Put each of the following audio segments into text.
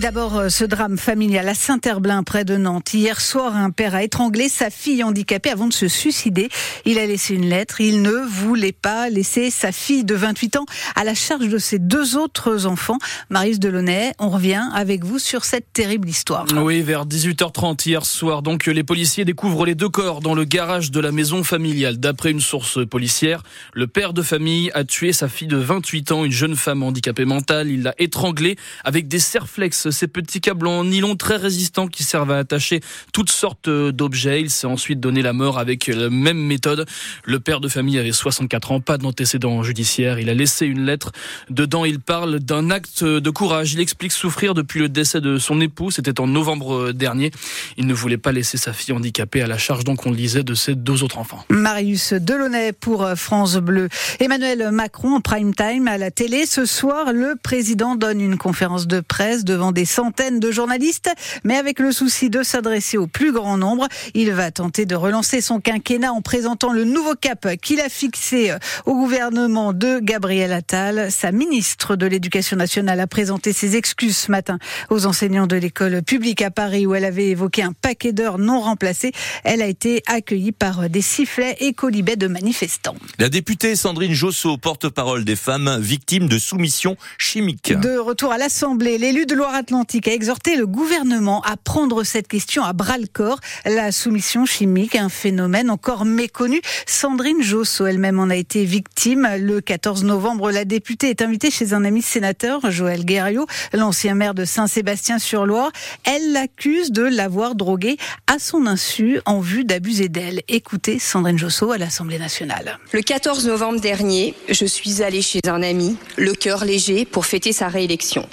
D'abord, euh, ce drame familial à Saint-Herblain, près de Nantes. Hier soir, un père a étranglé sa fille handicapée avant de se suicider. Il a laissé une lettre. Il ne voulait pas laisser sa fille de 28 ans à la charge de ses deux autres enfants. Marius Delaunay, on revient avec vous sur cette terrible histoire. Oui, vers 18h30 hier soir, donc, les policiers découvrent les deux corps dans le garage de la maison familiale. D'après une source policière, le père de famille a tué sa fille de 28 ans, une jeune femme handicapée mentale. Il l'a étranglée avec des serflex ces petits câbles en nylon très résistants qui servent à attacher toutes sortes d'objets. Il s'est ensuite donné la mort avec la même méthode. Le père de famille avait 64 ans, pas d'antécédent judiciaire. Il a laissé une lettre. Dedans, il parle d'un acte de courage. Il explique souffrir depuis le décès de son époux. C'était en novembre dernier. Il ne voulait pas laisser sa fille handicapée à la charge, donc on le disait, de ses deux autres enfants. Marius Delaunay pour France Bleu. Emmanuel Macron en prime time à la télé. Ce soir, le président donne une conférence de presse devant des centaines de journalistes, mais avec le souci de s'adresser au plus grand nombre. Il va tenter de relancer son quinquennat en présentant le nouveau cap qu'il a fixé au gouvernement de Gabriel Attal. Sa ministre de l'Éducation nationale a présenté ses excuses ce matin aux enseignants de l'école publique à Paris où elle avait évoqué un paquet d'heures non remplacées. Elle a été accueillie par des sifflets et colibets de manifestants. La députée Sandrine Josso, porte-parole des femmes victimes de soumission chimique. De retour à l'Assemblée, l'élu de Loire Atlantique a exhorté le gouvernement à prendre cette question à bras le corps. La soumission chimique, un phénomène encore méconnu. Sandrine Josso elle-même en a été victime. Le 14 novembre, la députée est invitée chez un ami sénateur, Joël Guerriot, l'ancien maire de Saint-Sébastien-sur-Loire. Elle l'accuse de l'avoir droguée à son insu en vue d'abuser d'elle. Écoutez Sandrine Josso à l'Assemblée nationale. Le 14 novembre dernier, je suis allée chez un ami, le cœur léger, pour fêter sa réélection.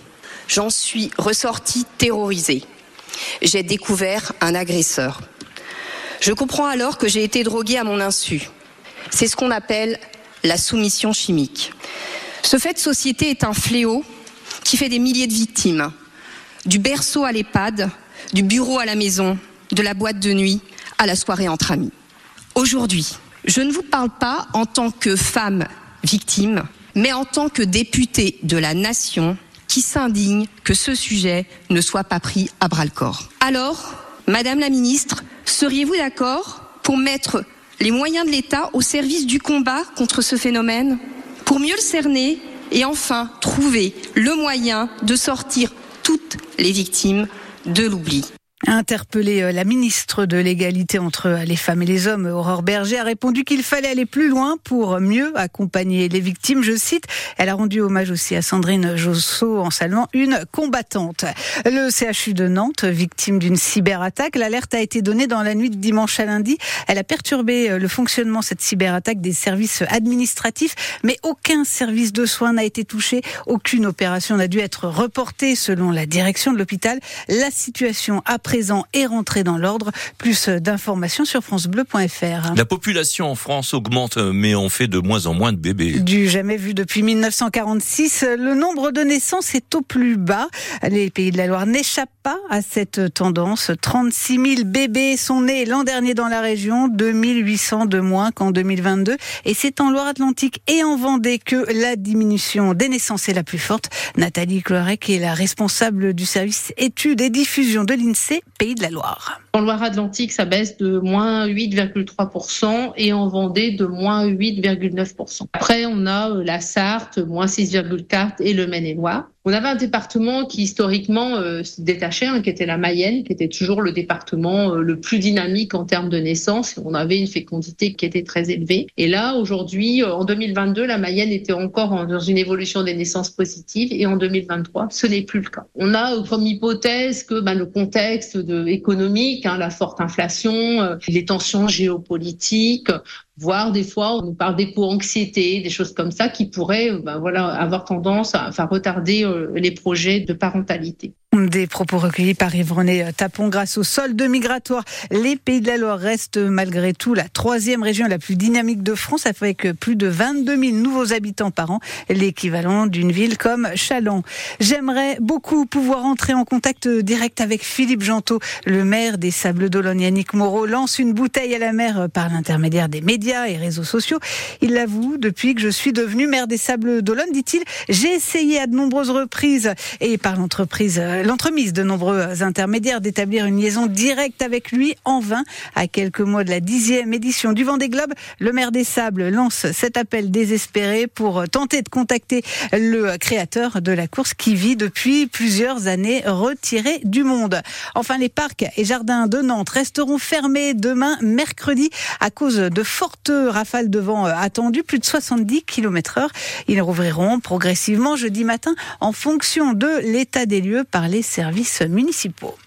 J'en suis ressortie terrorisée. J'ai découvert un agresseur. Je comprends alors que j'ai été droguée à mon insu. C'est ce qu'on appelle la soumission chimique. Ce fait de société est un fléau qui fait des milliers de victimes. Du berceau à l'EHPAD, du bureau à la maison, de la boîte de nuit à la soirée entre amis. Aujourd'hui, je ne vous parle pas en tant que femme victime, mais en tant que députée de la nation qui s'indigne que ce sujet ne soit pas pris à bras le corps. Alors, Madame la Ministre, seriez-vous d'accord pour mettre les moyens de l'État au service du combat contre ce phénomène, pour mieux le cerner et enfin trouver le moyen de sortir toutes les victimes de l'oubli Interpellée, euh, la ministre de l'égalité entre les femmes et les hommes, Aurore Berger, a répondu qu'il fallait aller plus loin pour mieux accompagner les victimes. Je cite, elle a rendu hommage aussi à Sandrine Josso en saluant une combattante. Le CHU de Nantes, victime d'une cyberattaque, l'alerte a été donnée dans la nuit de dimanche à lundi. Elle a perturbé euh, le fonctionnement, cette cyberattaque, des services administratifs, mais aucun service de soins n'a été touché. Aucune opération n'a dû être reportée selon la direction de l'hôpital. La situation a présent et rentré dans l'ordre. Plus d'informations sur francebleu.fr. La population en France augmente, mais on fait de moins en moins de bébés. Du jamais vu depuis 1946, le nombre de naissances est au plus bas. Les pays de la Loire n'échappent pas à cette tendance. 36 000 bébés sont nés l'an dernier dans la région, 2800 de moins qu'en 2022. Et c'est en Loire-Atlantique et en Vendée que la diminution des naissances est la plus forte. Nathalie Cloirec est la responsable du service études et diffusion de l'INSEE Pays de la Loire. En Loire-Atlantique, ça baisse de moins 8,3% et en Vendée de moins 8,9%. Après, on a euh, la Sarthe, moins 6,4% et le Maine-et-Loire. On avait un département qui historiquement euh, se détachait, hein, qui était la Mayenne, qui était toujours le département euh, le plus dynamique en termes de naissance. On avait une fécondité qui était très élevée. Et là, aujourd'hui, en 2022, la Mayenne était encore dans une évolution des naissances positives et en 2023, ce n'est plus le cas. On a comme hypothèse que bah, le contexte de, économique Hein, la forte inflation, euh, les tensions géopolitiques, voire des fois on nous parle d'éco-anxiété, des choses comme ça qui pourraient ben voilà, avoir tendance à enfin, retarder euh, les projets de parentalité. Des propos recueillis par Yves-René Tapon. Grâce au solde migratoire, les Pays de la Loire restent malgré tout la troisième région la plus dynamique de France, avec plus de 22 000 nouveaux habitants par an, l'équivalent d'une ville comme Chalon. J'aimerais beaucoup pouvoir entrer en contact direct avec Philippe Gentot, le maire des Sables d'Olonne. Yannick Moreau lance une bouteille à la mer par l'intermédiaire des médias et réseaux sociaux. Il l'avoue, depuis que je suis devenu maire des Sables d'Olonne, dit-il, j'ai essayé à de nombreuses reprises et par l'entreprise, l'entremise de nombreux intermédiaires d'établir une liaison directe avec lui en vain. À quelques mois de la dixième édition du Vendée Globe, le maire des Sables lance cet appel désespéré pour tenter de contacter le créateur de la course qui vit depuis plusieurs années retiré du monde. Enfin, les parcs et jardins de Nantes resteront fermés demain, mercredi, à cause de fortes rafales de vent attendues, plus de 70 km heure. Ils rouvriront progressivement jeudi matin en fonction de l'état des lieux par services municipaux.